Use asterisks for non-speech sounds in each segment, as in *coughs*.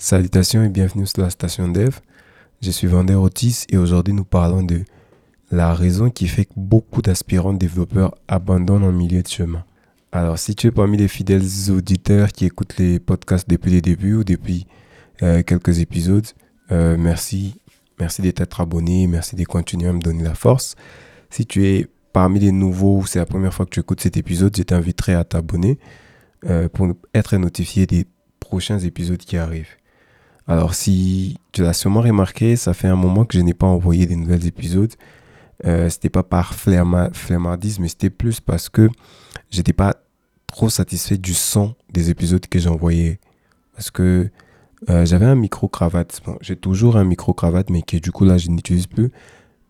Salutations et bienvenue sur la station Dev. Je suis Vendeur Otis et aujourd'hui nous parlons de la raison qui fait que beaucoup d'aspirants développeurs abandonnent en milieu de chemin. Alors si tu es parmi les fidèles auditeurs qui écoutent les podcasts depuis les débuts ou depuis euh, quelques épisodes, euh, merci. Merci d'être abonné, merci de continuer à me donner la force. Si tu es parmi les nouveaux, c'est la première fois que tu écoutes cet épisode, je t'inviterai à t'abonner euh, pour être notifié des prochains épisodes qui arrivent. Alors, si tu l'as sûrement remarqué, ça fait un moment que je n'ai pas envoyé des nouveaux épisodes. Euh, c'était pas par flemmardisme, mais c'était plus parce que j'étais pas trop satisfait du son des épisodes que j'envoyais. Parce que euh, j'avais un micro-cravate. J'ai toujours un micro-cravate, mais que du coup, là, je n'utilise plus.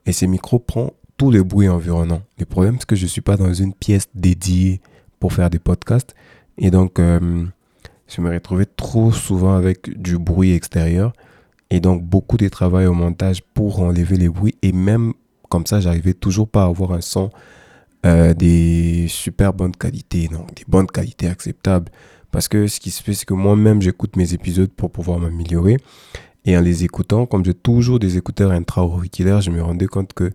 Et ces micros prend tout le bruit environnant. Le problème, c'est que je ne suis pas dans une pièce dédiée pour faire des podcasts. Et donc, euh, je me retrouvais trop souvent avec du bruit extérieur et donc beaucoup de travail au montage pour enlever les bruits et même comme ça j'arrivais toujours pas à avoir un son euh, des super bonnes qualités, non, des bonnes qualités acceptables. Parce que ce qui se fait c'est que moi-même j'écoute mes épisodes pour pouvoir m'améliorer et en les écoutant comme j'ai toujours des écouteurs intra-auriculaires je me rendais compte que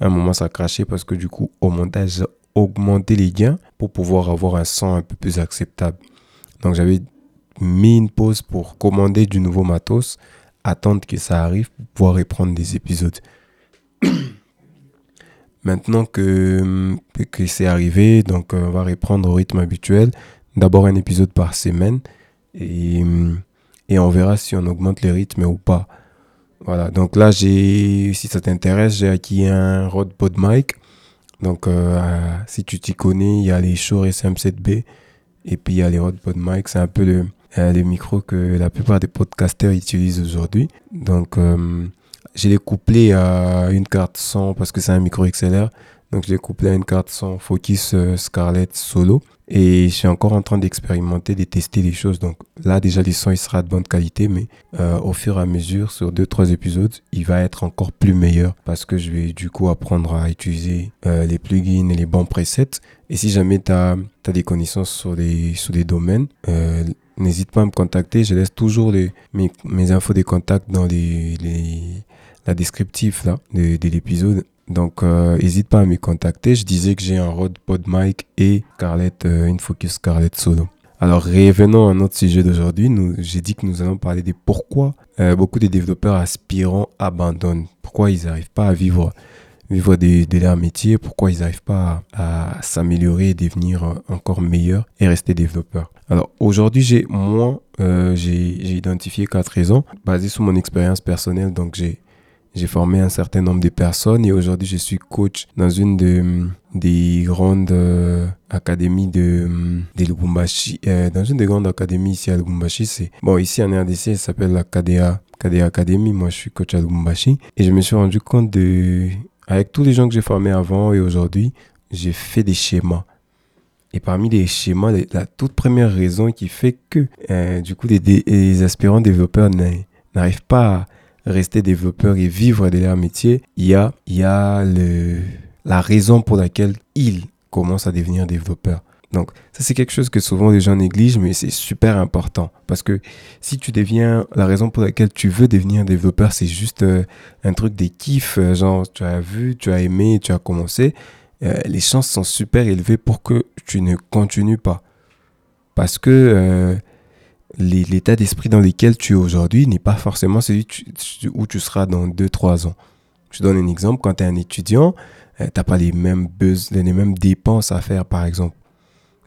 à un moment ça crachait parce que du coup au montage j'ai augmenté les gains pour pouvoir avoir un son un peu plus acceptable. Donc j'avais mis une pause pour commander du nouveau matos, attendre que ça arrive pour pouvoir reprendre des épisodes. *coughs* Maintenant que, que c'est arrivé, donc euh, on va reprendre au rythme habituel. D'abord un épisode par semaine et, et on verra si on augmente le rythme ou pas. Voilà, donc là, si ça t'intéresse, j'ai acquis un Rode PodMic. Donc, euh, si tu t'y connais, il y a les Shure SM7B et puis il y a les Rode PodMic. C'est un peu le, les micros que la plupart des podcasters utilisent aujourd'hui. Donc, euh, je l'ai couplé à une carte son parce que c'est un micro XLR. Donc, je l'ai couplé à une carte son Focus euh, Scarlett Solo. Et je suis encore en train d'expérimenter, de tester les choses. Donc là, déjà, le son, il sera de bonne qualité, mais euh, au fur et à mesure, sur deux, trois épisodes, il va être encore plus meilleur parce que je vais du coup apprendre à utiliser euh, les plugins et les bons presets. Et si jamais tu as, des connaissances sur des, sur des domaines, euh, n'hésite pas à me contacter. Je laisse toujours mes, infos des contacts dans les, la descriptif là, de, de l'épisode. Donc, n'hésite pas à me contacter. Je disais que j'ai un Rode PodMic et Scarlett, une Focus Scarlett Solo. Alors, revenons à notre sujet d'aujourd'hui. J'ai dit que nous allons parler de pourquoi beaucoup de développeurs aspirants abandonnent. Pourquoi ils n'arrivent pas à vivre, vivre de, de, leur métier. Pourquoi ils n'arrivent pas à, s'améliorer et devenir encore meilleurs et rester développeurs. Alors, aujourd'hui, j'ai, moi, j'ai identifié quatre raisons basées sur mon expérience personnelle. Donc, j'ai j'ai formé un certain nombre de personnes et aujourd'hui je suis coach dans une de, des grandes euh, académies de, de Lubumbashi. Euh, dans une des grandes académies ici à Lubumbashi, c'est bon ici en RDC, ça s'appelle la KDA, KDA Academy. Moi je suis coach à Lubumbashi et je me suis rendu compte de avec tous les gens que j'ai formés avant et aujourd'hui, j'ai fait des schémas. Et parmi les schémas, la toute première raison qui fait que euh, du coup les, aspirants développeurs n'arrivent pas à rester développeur et vivre de leur métier, il y a, la raison pour laquelle ils commencent à devenir développeurs. Donc, ça, c'est quelque chose que souvent les gens négligent, mais c'est super important. Parce que si tu deviens, la raison pour laquelle tu veux devenir développeur, c'est juste euh, un truc des kiffs, euh, genre, tu as vu, tu as aimé, tu as commencé, euh, les chances sont super élevées pour que tu ne continues pas. Parce que l'état d'esprit dans lequel tu es aujourd'hui n'est pas forcément celui où tu seras dans 2-3 ans. Je donne un exemple, quand tu es un étudiant, tu n'as pas les mêmes, les mêmes dépenses à faire, par exemple.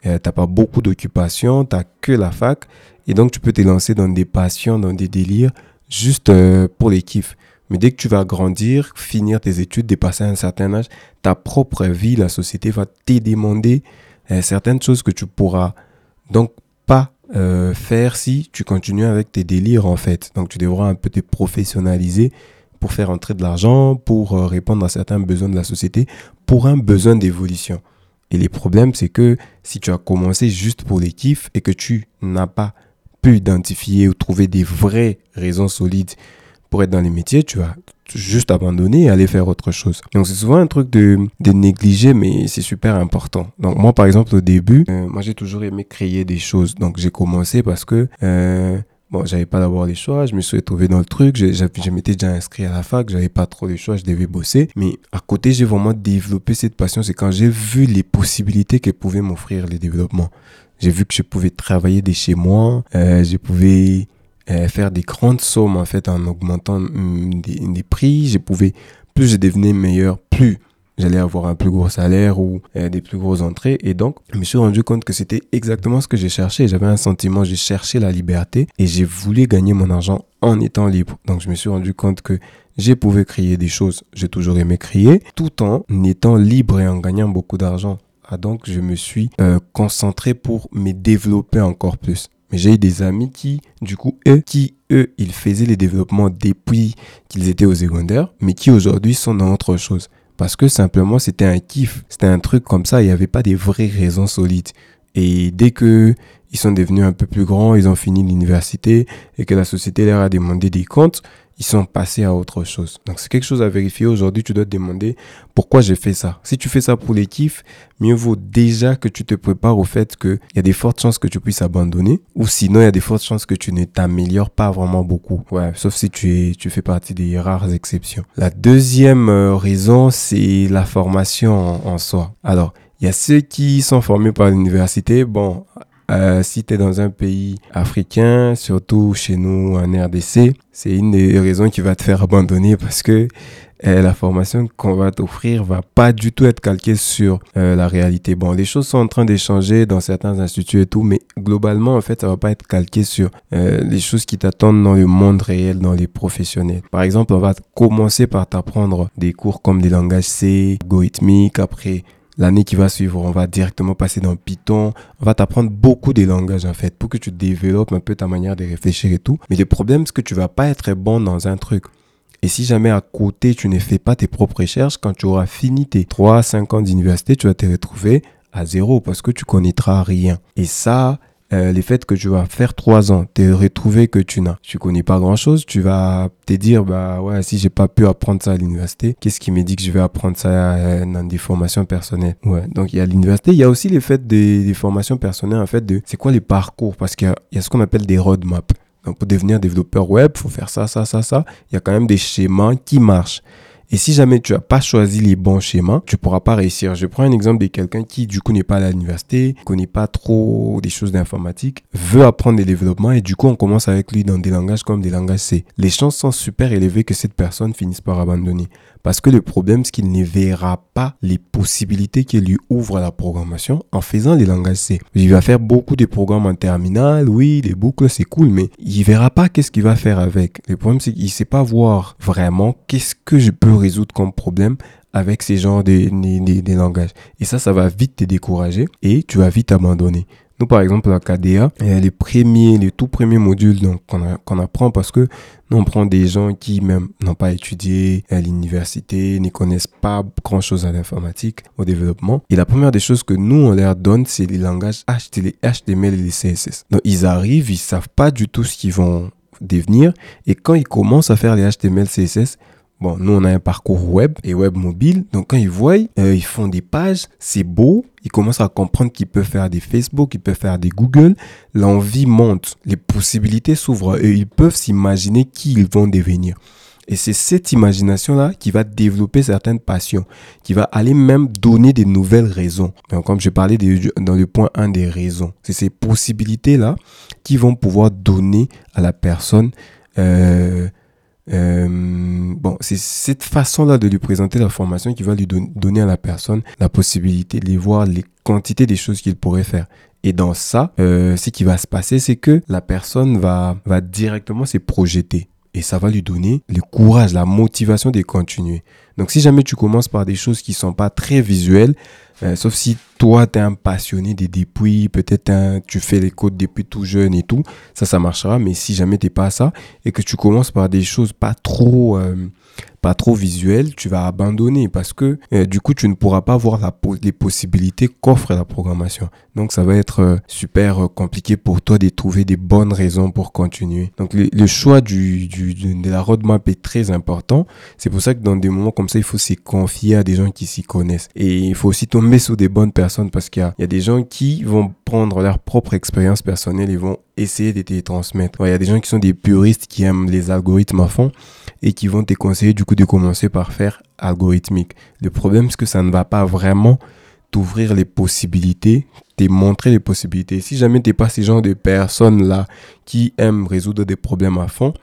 Euh, tu n'as pas beaucoup d'occupations, tu n'as que la fac, et donc tu peux te lancer dans des passions, dans des délires, juste euh, pour les kiffs. Mais dès que tu vas grandir, finir tes études, dépasser un certain âge, ta propre vie, la société va te demander certaines choses que tu pourras donc pas euh, faire si tu continues avec tes délires en fait. Donc tu devras un peu te professionnaliser pour faire entrer de l'argent, pour euh, répondre à certains besoins de la société, pour un besoin d'évolution. Et les problèmes, c'est que si tu as commencé juste pour les kiffs et que tu n'as pas pu identifier ou trouver des vraies raisons solides pour être dans les métiers, tu vas juste abandonner et aller faire autre chose. Donc c'est souvent un truc de, de négliger, mais c'est super important. Donc moi par exemple au début, euh, moi j'ai toujours aimé créer des choses. Donc j'ai commencé parce que euh, Bon, j'avais pas d'abord les choix, je me suis retrouvé dans le truc, je, je, m'étais déjà inscrit à la fac, j'avais pas trop les choix, je devais bosser. Mais à côté, j'ai vraiment développé cette passion, c'est quand j'ai vu les possibilités que pouvaient m'offrir les développements. J'ai vu que je pouvais travailler de chez moi, euh, je pouvais euh, faire des grandes sommes en fait en augmentant mm, des, des prix, je pouvais, plus je devenais meilleur, plus j'allais avoir un plus gros salaire ou euh, des plus grosses entrées. Et donc, je me suis rendu compte que c'était exactement ce que j'ai cherché. J'avais un sentiment, j'ai cherché la liberté et j'ai voulu gagner mon argent en étant libre. Donc, je me suis rendu compte que j'ai pouvais créer des choses, j'ai toujours aimé créer, tout en étant libre et en gagnant beaucoup d'argent. Ah, donc, je me suis euh, concentré pour me développer encore plus. Mais j'ai eu des amis qui, du coup, eux, qui, eux, ils faisaient les développements depuis qu'ils étaient au secondaire, mais qui aujourd'hui sont dans autre chose. Parce que simplement, c'était un kiff. C'était un truc comme ça. Il n'y avait pas des vraies raisons solides. Et dès que ils sont devenus un peu plus grands, ils ont fini l'université et que la société leur a demandé des comptes, ils sont passés à autre chose. Donc c'est quelque chose à vérifier. Aujourd'hui, tu dois te demander pourquoi j'ai fait ça. Si tu fais ça pour les kiffs, mieux vaut déjà que tu te prépares au fait qu'il y a des fortes chances que tu puisses abandonner ou sinon il y a des fortes chances que tu ne t'améliores pas vraiment beaucoup. Ouais, sauf si tu, es, tu fais partie des rares exceptions. La deuxième euh, raison, c'est la formation en soi. Alors, il y a ceux qui sont formés par l'université. Bon, euh, si tu es dans un pays africain, surtout chez nous en RDC, c'est une des raisons qui va te faire abandonner parce que euh, la formation qu'on va t'offrir va pas du tout être calquée sur euh, la réalité. Bon, les choses sont en train d'échanger dans certains instituts et tout, mais globalement, en fait, ça va pas être calqué sur les choses qui t'attendent dans le monde réel, dans les professionnels. Par exemple, on va commencer par t'apprendre des cours comme des langages C, goithmique, après l'année qui va suivre, on va directement passer dans Python. On va t'apprendre beaucoup de langages en fait pour que tu développes un peu ta manière de réfléchir et tout. Mais le problème, c'est que tu vas pas être bon dans un truc. Et si jamais à côté, tu ne fais pas tes propres recherches, quand tu auras fini tes 3-5 ans d'université, tu vas te retrouver à zéro parce que tu connaîtras rien. Et ça, euh, les faits que tu vas faire trois ans, te retrouver que tu n'as, tu connais pas grand chose, tu vas te dire, bah ouais, si j'ai pas pu apprendre ça à l'université, qu'est-ce qui me dit que je vais apprendre ça euh, dans des formations personnelles? Ouais. Donc, il y a l'université, il y a aussi les faits des, formations personnelles, en fait, de c'est quoi les parcours? Parce qu'il y, y a, ce qu'on appelle des roadmaps. Donc, pour devenir développeur web, faut faire ça, ça, ça, ça. Il y a quand même des schémas qui marchent. Et si jamais tu n'as pas choisi les bons schémas, tu pourras pas réussir. Je prends un exemple de quelqu'un qui, du coup, n'est pas à l'université, connaît pas trop des choses d'informatique, veut apprendre des développements et du coup, on commence avec lui dans des langages comme des langages C. Les chances sont super élevées que cette personne finisse par abandonner. Parce que le problème, c'est qu'il ne verra pas les possibilités qu'il lui ouvre la programmation en faisant les langages C. Il va faire beaucoup de programmes en terminal, oui, les boucles, c'est cool, mais il verra pas qu'est-ce qu'il va faire avec. Le problème, c'est qu'il sait pas voir vraiment qu'est-ce que je peux résoudre comme problème avec ces genres de, de, langages. Et ça, ça va vite te décourager et tu vas vite abandonner. Nous, par exemple, la KDA, les premiers, les tout premiers modules qu'on apprend parce que nous, on prend des gens qui même n'ont pas étudié à l'université, ne connaissent pas grand-chose à l'informatique, au développement. Et la première des choses que nous, on leur donne, c'est les langages HTML et les CSS. Donc, ils arrivent, ils savent pas du tout ce qu'ils vont devenir. Et quand ils commencent à faire les HTML, CSS, Bon, nous, on a un parcours web et web mobile. Donc, quand ils voient, euh, ils font des pages, c'est beau. Ils commencent à comprendre qu'ils peuvent faire des Facebook, ils peuvent faire des Google. L'envie monte, les possibilités s'ouvrent et ils peuvent s'imaginer qui ils vont devenir. Et c'est cette imagination-là qui va développer certaines passions, qui va aller même donner des nouvelles raisons. Donc, comme je parlais dans le point 1 des raisons, c'est ces possibilités-là qui vont pouvoir donner à la personne euh, euh, bon, c'est cette façon-là de lui présenter la formation qui va lui donner à la personne la possibilité de voir les quantités des choses qu'il pourrait faire. Et dans ça, euh, ce qui va se passer, c'est que la personne va, va directement se projeter. Et ça va lui donner le courage, la motivation de continuer. Donc si jamais tu commences par des choses qui sont pas très visuelles, euh, sauf si toi, tu es un passionné des depuis, peut-être tu fais les codes depuis tout jeune et tout, ça, ça marchera. Mais si jamais tu pas ça et que tu commences par des choses pas trop, euh, pas trop visuelles, tu vas abandonner parce que euh, du coup, tu ne pourras pas voir les possibilités qu'offre la programmation. Donc, ça va être super compliqué pour toi de trouver des bonnes raisons pour continuer. Donc, le, choix de la roadmap est très important. C'est pour ça que dans des moments comme ça, il faut se confier à des gens qui s'y connaissent. Et il faut aussi toi tomber sous des bonnes personnes parce qu'il y, a, des gens qui vont prendre leur propre expérience personnelle et vont essayer de te transmettre. Il y a des gens qui sont des puristes qui aiment les algorithmes à fond et qui vont te conseiller du coup de commencer par faire algorithmique. Le problème, c'est que ça ne va pas vraiment t'ouvrir les possibilités, te montrer les possibilités. Si jamais tu n'es pas ce genre de personnes-là qui aiment résoudre des problèmes à fond,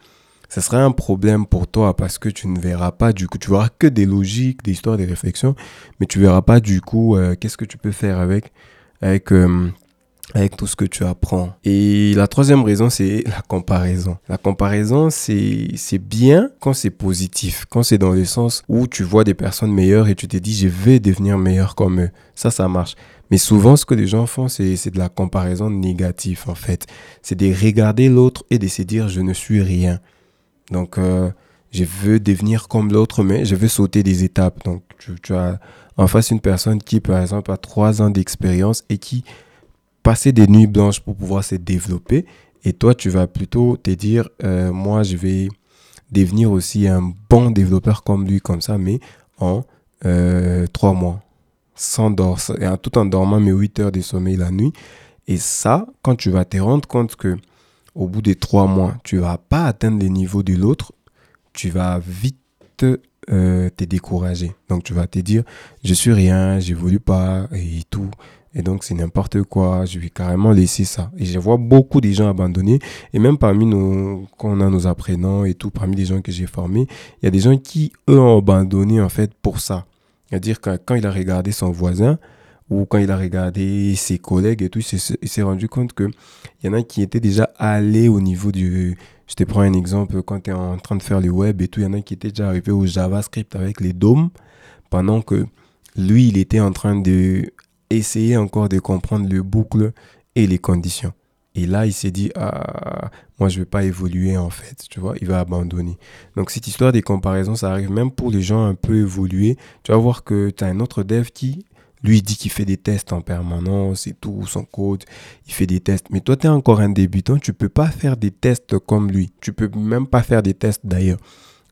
ce sera un problème pour toi parce que tu ne verras pas du coup, tu verras que des logiques, des histoires, des réflexions, mais tu verras pas du coup euh, qu'est-ce que tu peux faire avec, avec, euh, avec tout ce que tu apprends. Et la troisième raison, c'est *laughs* la comparaison. La comparaison, c'est, bien quand c'est positif, quand c'est dans le sens où tu vois des personnes meilleures et tu te dis, je vais devenir meilleur comme eux. Ça, ça marche. Mais souvent, ce que les gens font, c'est de la comparaison négative, en fait. C'est de regarder l'autre et de se dire, je ne suis rien. Donc, euh, je veux devenir comme l'autre, mais je veux sauter des étapes. Donc, tu, as en face une personne qui, par exemple, a trois ans d'expérience et qui passait des nuits blanches pour pouvoir se développer. Et toi, tu vas plutôt te dire, euh, moi, je vais devenir aussi un bon développeur comme lui, comme ça, mais en euh, trois mois, sans tout en dormant mes 8 heures de sommeil la nuit. Et ça, quand tu vas te rendre compte que au bout des trois mois, tu vas pas atteindre les niveaux de l'autre, tu vas vite euh, te décourager. Donc tu vas te dire, je suis rien, j'évolue pas et tout. Et donc c'est n'importe quoi, je vais carrément laisser ça. Et je vois beaucoup de gens abandonner. Et même parmi nos, quand on a nos apprenants et tout, parmi les gens que j'ai formés, il y a des gens qui, eux, ont abandonné en fait pour ça. C'est-à-dire que quand il a regardé son voisin, ou quand il a regardé ses collègues et tout, il s'est rendu compte qu'il y en a qui étaient déjà allés au niveau du... Je te prends un exemple, quand tu es en train de faire le web et tout, il y en a qui étaient déjà arrivés au JavaScript avec les dômes, pendant que lui, il était en train de essayer encore de comprendre le boucle et les conditions. Et là, il s'est dit, ah, moi, je ne vais pas évoluer en fait, tu vois, il va abandonner. Donc, cette histoire des comparaisons, ça arrive même pour les gens un peu évolués. Tu vas voir que tu as un autre dev qui lui, il dit qu'il fait des tests en permanence et tout, son code, il fait des tests. Mais toi, tu es encore un débutant, tu peux pas faire des tests comme lui. Tu peux même pas faire des tests d'ailleurs.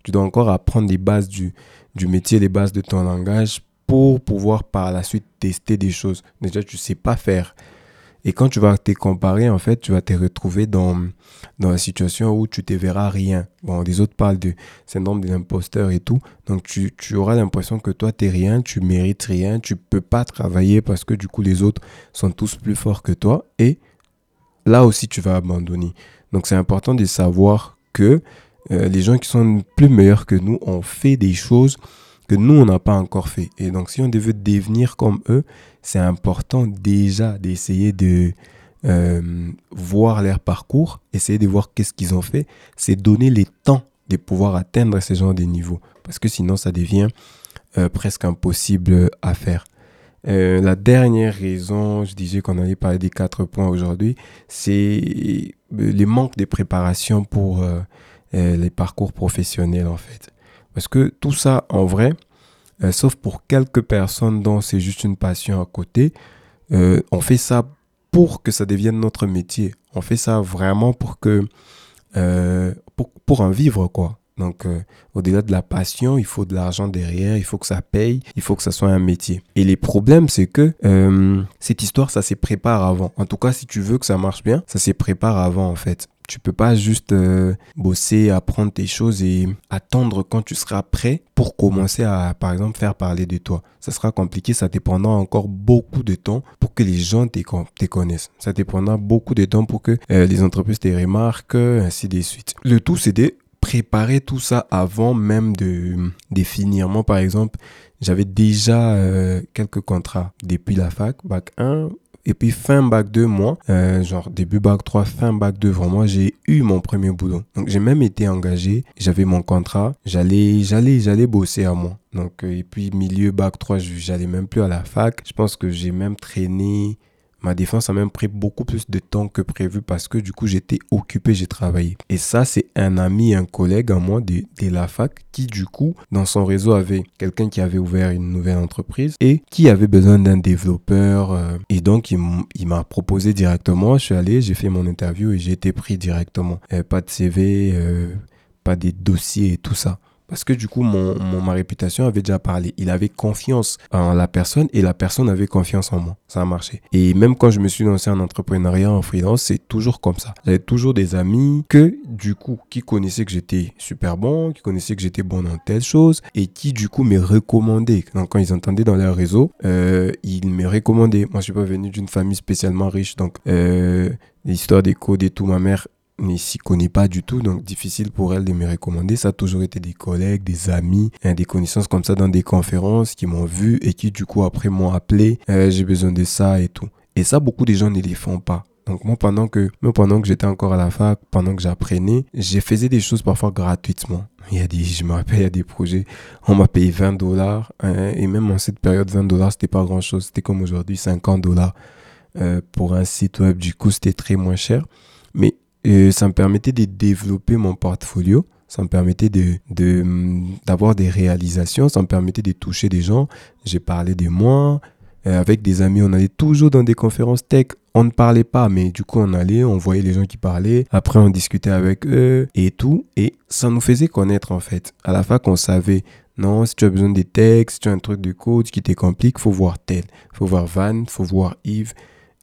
Tu dois encore apprendre les bases du, du métier, les bases de ton langage pour pouvoir par la suite tester des choses. Déjà, tu sais pas faire. Et quand tu vas te comparer, en fait, tu vas te retrouver dans, dans la situation où tu te verras rien. Bon, les autres parlent du syndrome de l'imposteur et tout. Donc, tu, tu auras l'impression que toi, tu rien, tu mérites rien, tu peux pas travailler parce que du coup, les autres sont tous plus forts que toi. Et là aussi, tu vas abandonner. Donc, c'est important de savoir que euh, les gens qui sont plus meilleurs que nous ont fait des choses que nous, on n'a pas encore fait. Et donc, si on devait devenir comme eux, c'est important déjà d'essayer de euh, voir leur parcours, essayer de voir qu'est-ce qu'ils ont fait, c'est donner les temps de pouvoir atteindre ce genre de niveaux. Parce que sinon, ça devient euh, presque impossible à faire. Euh, la dernière raison, je disais qu'on allait parler des quatre points aujourd'hui, c'est le manque de préparation pour les parcours professionnels en fait. Parce que tout ça, en vrai, euh, sauf pour quelques personnes dont c'est juste une passion à côté, euh, on fait ça pour que ça devienne notre métier. On fait ça vraiment pour que euh, pour, en vivre quoi. Donc au-delà de la passion, il faut de l'argent derrière, il faut que ça paye, il faut que ça soit un métier. Et les problèmes, c'est que cette histoire, ça se prépare avant. En tout cas, si tu veux que ça marche bien, ça se prépare avant en fait. Tu peux pas juste euh, bosser, apprendre tes choses et attendre quand tu seras prêt pour commencer à, par exemple, faire parler de toi. Ça sera compliqué, ça dépendra encore beaucoup de temps pour que les gens te, connaissent. Ça dépendra beaucoup de temps pour que euh, les entreprises te remarquent, ainsi de suite. Le tout, c'est de préparer tout ça avant même de, de finir. Moi, par exemple, j'avais déjà euh, quelques contrats depuis la fac, bac 1, et puis fin bac 2, moi, euh, genre début bac 3, fin bac 2, vraiment, j'ai eu mon premier boulot. Donc j'ai même été engagé, j'avais mon contrat, j'allais, j'allais, j'allais bosser à moi. Donc euh, et puis milieu bac 3, j'allais même plus à la fac. Je pense que j'ai même traîné ma défense a même pris beaucoup plus de temps que prévu parce que du coup j'étais occupé, j'ai travaillé. Et ça c'est un ami, un collègue à moi de, de, la fac qui du coup dans son réseau avait quelqu'un qui avait ouvert une nouvelle entreprise et qui avait besoin d'un développeur. Euh, et donc il m'a proposé directement, je suis allé, j'ai fait mon interview et j'ai été pris directement. Euh, pas de CV, euh, pas des dossiers et tout ça. Parce que du coup, mon, ma réputation avait déjà parlé. Il avait confiance en la personne et la personne avait confiance en moi. Ça a marché. Et même quand je me suis lancé en entrepreneuriat, en freelance, c'est toujours comme ça. J'avais toujours des amis que, du coup, qui connaissaient que j'étais super bon, qui connaissaient que j'étais bon dans telle chose et qui, du coup, me recommandaient. Donc, quand ils entendaient dans leur réseau, euh, ils me recommandaient. Moi, je suis pas venu d'une famille spécialement riche. Donc, euh, l'histoire des codes et tout, ma mère ne s'y connaît pas du tout, donc difficile pour elle de me recommander. Ça a toujours été des collègues, des amis, hein, des connaissances comme ça dans des conférences qui m'ont vu et qui du coup après m'ont appelé, euh, j'ai besoin de ça et tout. Et ça, beaucoup de gens ne les font pas. Donc moi, pendant que, moi, pendant que j'étais encore à la fac, pendant que j'apprenais, j'ai faisais des choses parfois gratuitement. Il y a des, je me rappelle, il y a des projets, on m'a payé 20 dollars, hein, et même en cette période, 20 dollars, c'était pas grand chose. C'était comme aujourd'hui, 50 dollars euh, pour un site web. Du coup, c'était très moins cher. Mais et ça me permettait de développer mon portfolio. Ça me permettait de, de, d'avoir des réalisations. Ça me permettait de toucher des gens. J'ai parlé de moi. Euh, avec des amis, on allait toujours dans des conférences tech. On ne parlait pas, mais du coup, on allait, on voyait les gens qui parlaient. Après, on discutait avec eux et tout. Et ça nous faisait connaître, en fait. À la fac, on savait, non, si tu as besoin des textes, si tu as un truc de code qui te complique, faut voir tel. Faut voir Van, faut voir Yves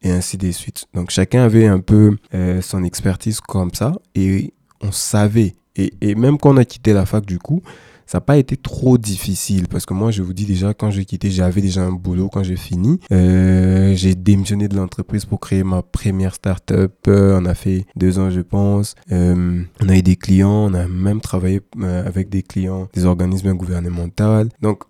et ainsi de suite. Donc chacun avait un peu euh, son expertise comme ça et on savait. Et, et, même quand on a quitté la fac du coup, ça n'a pas été trop difficile parce que moi, je vous dis déjà, quand j'ai quitté, j'avais déjà un boulot quand j'ai fini. Euh, j'ai démissionné de l'entreprise pour créer ma première startup. Euh, on a fait deux ans, je pense. Euh, on a eu des clients, on a même travaillé euh, avec des clients, des organismes gouvernementaux. Donc,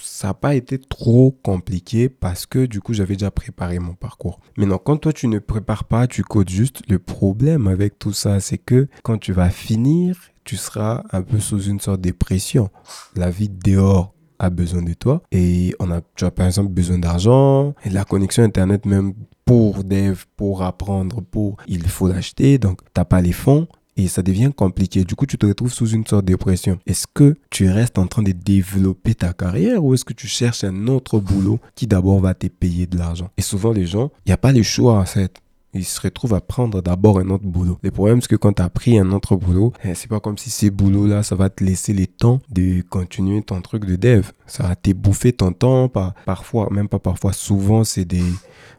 ça n'a pas été trop compliqué parce que du coup j'avais déjà préparé mon parcours. Maintenant, quand toi tu ne prépares pas, tu codes juste, le problème avec tout ça, c'est que quand tu vas finir, tu seras un peu sous une sorte de pression. La vie dehors a besoin de toi et on a, tu as par exemple besoin d'argent et la connexion internet même pour dev, pour apprendre, pour il faut l'acheter donc t'as pas les fonds et ça devient compliqué. Du coup, tu te retrouves sous une sorte de pression. Est-ce que tu restes en train de développer ta carrière ou est-ce que tu cherches un autre boulot qui d'abord va te payer de l'argent? Et souvent, les gens, il n'y a pas le choix en fait ils se retrouvent à prendre d'abord un autre boulot. Le problème, c'est que quand tu as pris un autre boulot, eh, c'est pas comme si ces boulots-là, ça va te laisser le temps de continuer ton truc de dev. Ça va t'ébouffer ton temps, parfois, même pas parfois, souvent, c'est des,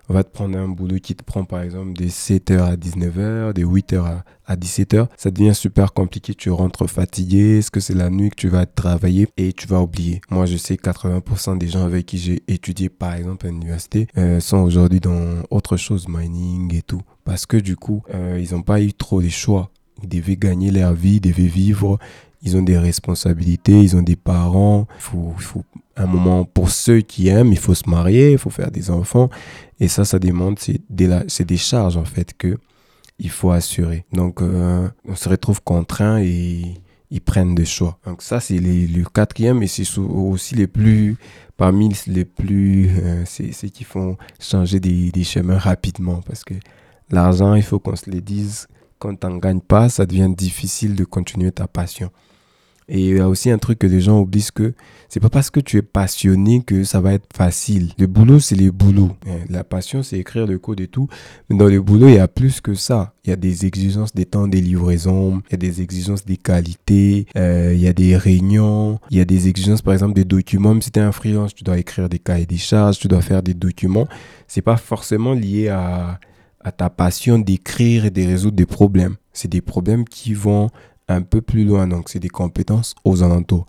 on va te prendre un boulot qui te prend par exemple de 7h à 19h, de 8h à, 17h. Ça devient super compliqué. Tu rentres fatigué. Est-ce que c'est la nuit que tu vas travailler? Et tu vas oublier Moi, je sais 80% des gens avec qui j'ai étudié par exemple à l'université euh, sont aujourd'hui dans autre chose, mining et tout. Parce que du coup, euh, ils n'ont pas eu trop de choix. Ils devaient gagner leur vie, ils devaient vivre ils ont des responsabilités, ils ont des parents. Il faut un moment pour ceux qui aiment, il faut se marier, il faut faire des enfants. Et ça, ça demande, c'est des, des charges en fait que il faut assurer. Donc, euh, on se retrouve contraint et ils prennent des choix. Donc ça, c'est le quatrième et c'est aussi les plus, parmi les plus, euh, c'est qui font changer des, des chemins rapidement parce que l'argent, il faut qu'on se le dise, quand tu n'en gagnes pas, ça devient difficile de continuer ta passion. Et il y a aussi un truc que les gens oublient, que c'est pas parce que tu es passionné que ça va être facile. Le boulot, c'est le boulot. Hein, la passion, c'est écrire le code et tout. Mais dans le boulot, il y a plus que ça. Il y a des exigences des temps des livraisons, il y a des exigences des qualités, euh, il y a des réunions, il y a des exigences, par exemple, des documents. Même si tu es un freelance, tu dois écrire des cahiers des charges, tu dois faire des documents. C'est pas forcément lié à, à ta passion d'écrire et de résoudre des problèmes. C'est des problèmes qui vont un peu plus loin. Donc, c'est des compétences aux alentours.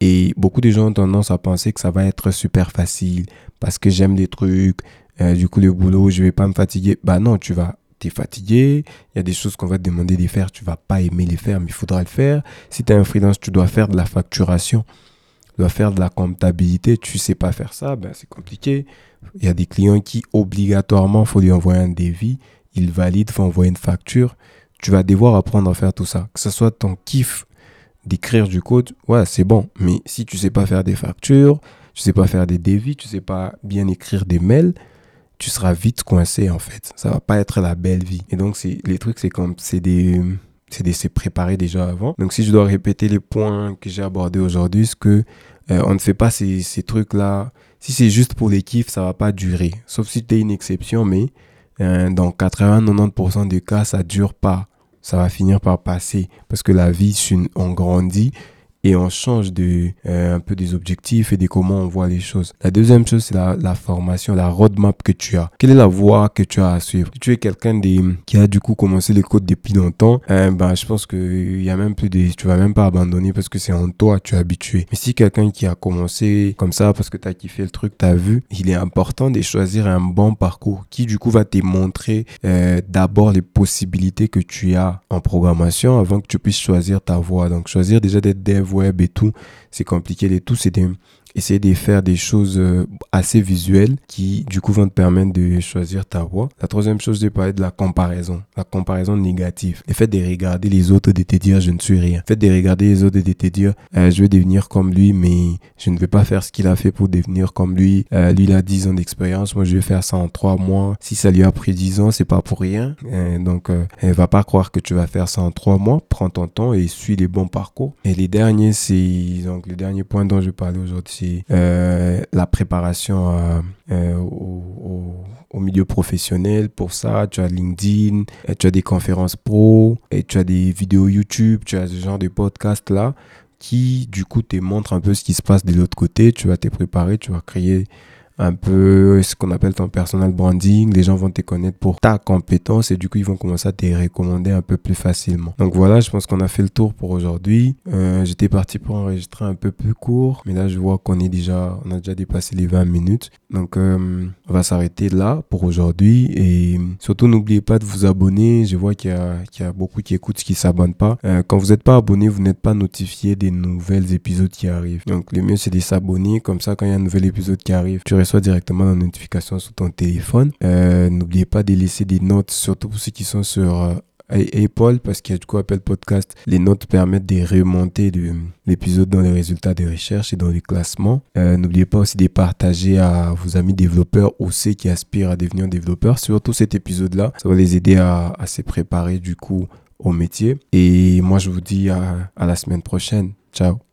Et beaucoup de gens ont tendance à penser que ça va être super facile parce que j'aime des trucs. Euh, du coup, le boulot, je vais pas me fatiguer. Bah non, tu vas es fatigué, il y a des choses qu'on va te demander de faire, tu vas pas aimer les faire, mais il faudra le faire. Si tu es un freelance, tu dois faire de la facturation, tu dois faire de la comptabilité, tu sais pas faire ça, ben c'est compliqué. Il y a des clients qui obligatoirement, faut lui envoyer un devis, il valide, faut envoyer une facture tu vas devoir apprendre à faire tout ça. Que ce soit ton kiff d'écrire du code, ouais, c'est bon. Mais si tu sais pas faire des factures, tu sais pas faire des devis, tu sais pas bien écrire des mails, tu seras vite coincé en fait. Ça va pas être la belle vie. Et donc c'est les trucs c'est comme c'est des c'est des se préparer déjà avant. Donc si je dois répéter les points que j'ai abordés aujourd'hui, c'est que euh, on ne fait pas ces, ces trucs là. Si c'est juste pour les kiffs, ça va pas durer. Sauf si tu es une exception, mais euh, dans 80-90% des cas, ça dure pas ça va finir par passer parce que la vie, on grandit et on change de, euh, un peu des objectifs et de comment on voit les choses. La deuxième chose, c'est la, la, formation, la roadmap que tu as. Quelle est la voie que tu as à suivre? Si tu es quelqu'un qui a du coup commencé les codes depuis longtemps, euh, ben, je pense qu'il y a même plus de, tu vas même pas abandonner parce que c'est en toi, tu es habitué. Mais si quelqu'un qui a commencé comme ça parce que tu as kiffé le truc, tu as vu, il est important de choisir un bon parcours qui du coup va te montrer euh, d'abord les possibilités que tu as en programmation avant que tu puisses choisir ta voie. Donc choisir déjà d'être dev web et tout, c'est compliqué. Les tout, c'est des, essayer de faire des choses euh, assez visuelles qui du coup vont te permettre de choisir ta voie. La troisième chose, c'est parler de la comparaison, la comparaison négative. Le fait de regarder les autres et de te dire je ne suis rien. Le fait de regarder les autres et de te dire euh, je vais devenir comme lui mais je ne vais pas faire ce qu'il a fait pour devenir comme lui. Euh, lui il a 10 ans d'expérience, moi je vais faire ça en 3 mois. Si ça lui a pris 10 ans, c'est pas pour rien. donc elle va pas croire que tu vas faire ça en 3 mois. Prends ton temps et suis les bons parcours. Et les derniers, c'est donc le dernier point dont je parlais aujourd'hui euh, la préparation euh, euh, au, milieu professionnel. Pour ça, tu as LinkedIn, tu as des conférences pro, et tu as des vidéos YouTube, tu as ce genre de podcast là qui du coup te montre un peu ce qui se passe de l'autre côté. Tu vas te préparer, tu vas créer un peu ce qu'on appelle ton personal branding. Les gens vont te connaître pour ta compétence et du coup, ils vont commencer à te recommander un peu plus facilement. Donc voilà, je pense qu'on a fait le tour pour aujourd'hui. Euh, J'étais parti pour enregistrer un peu plus court, mais là, je vois qu'on est déjà, on a déjà dépassé les 20 minutes. Donc, euh, on va s'arrêter là pour aujourd'hui et surtout, n'oubliez pas de vous abonner. Je vois qu'il y, y, a beaucoup qui écoutent, qui s'abonnent pas. Euh, quand vous n'êtes pas abonné, vous n'êtes pas notifié des nouvelles épisodes qui arrivent. Donc, le mieux, c'est de s'abonner. Comme ça, quand il y a un nouvel épisode qui arrive, tu reçois directement la notification sur ton téléphone. Euh, n'oubliez pas de laisser des notes, surtout pour ceux qui sont sur euh, Apple, parce qu'il y a du coup Apple Podcast. Les notes permettent de remonter de l'épisode dans les résultats des recherches et dans les classements. Euh, n'oubliez pas aussi de partager à vos amis développeurs ou ceux qui aspirent à devenir développeurs. Surtout cet épisode-là, ça va les aider à, se préparer du coup au métier. Et moi, je vous dis à la semaine prochaine. Ciao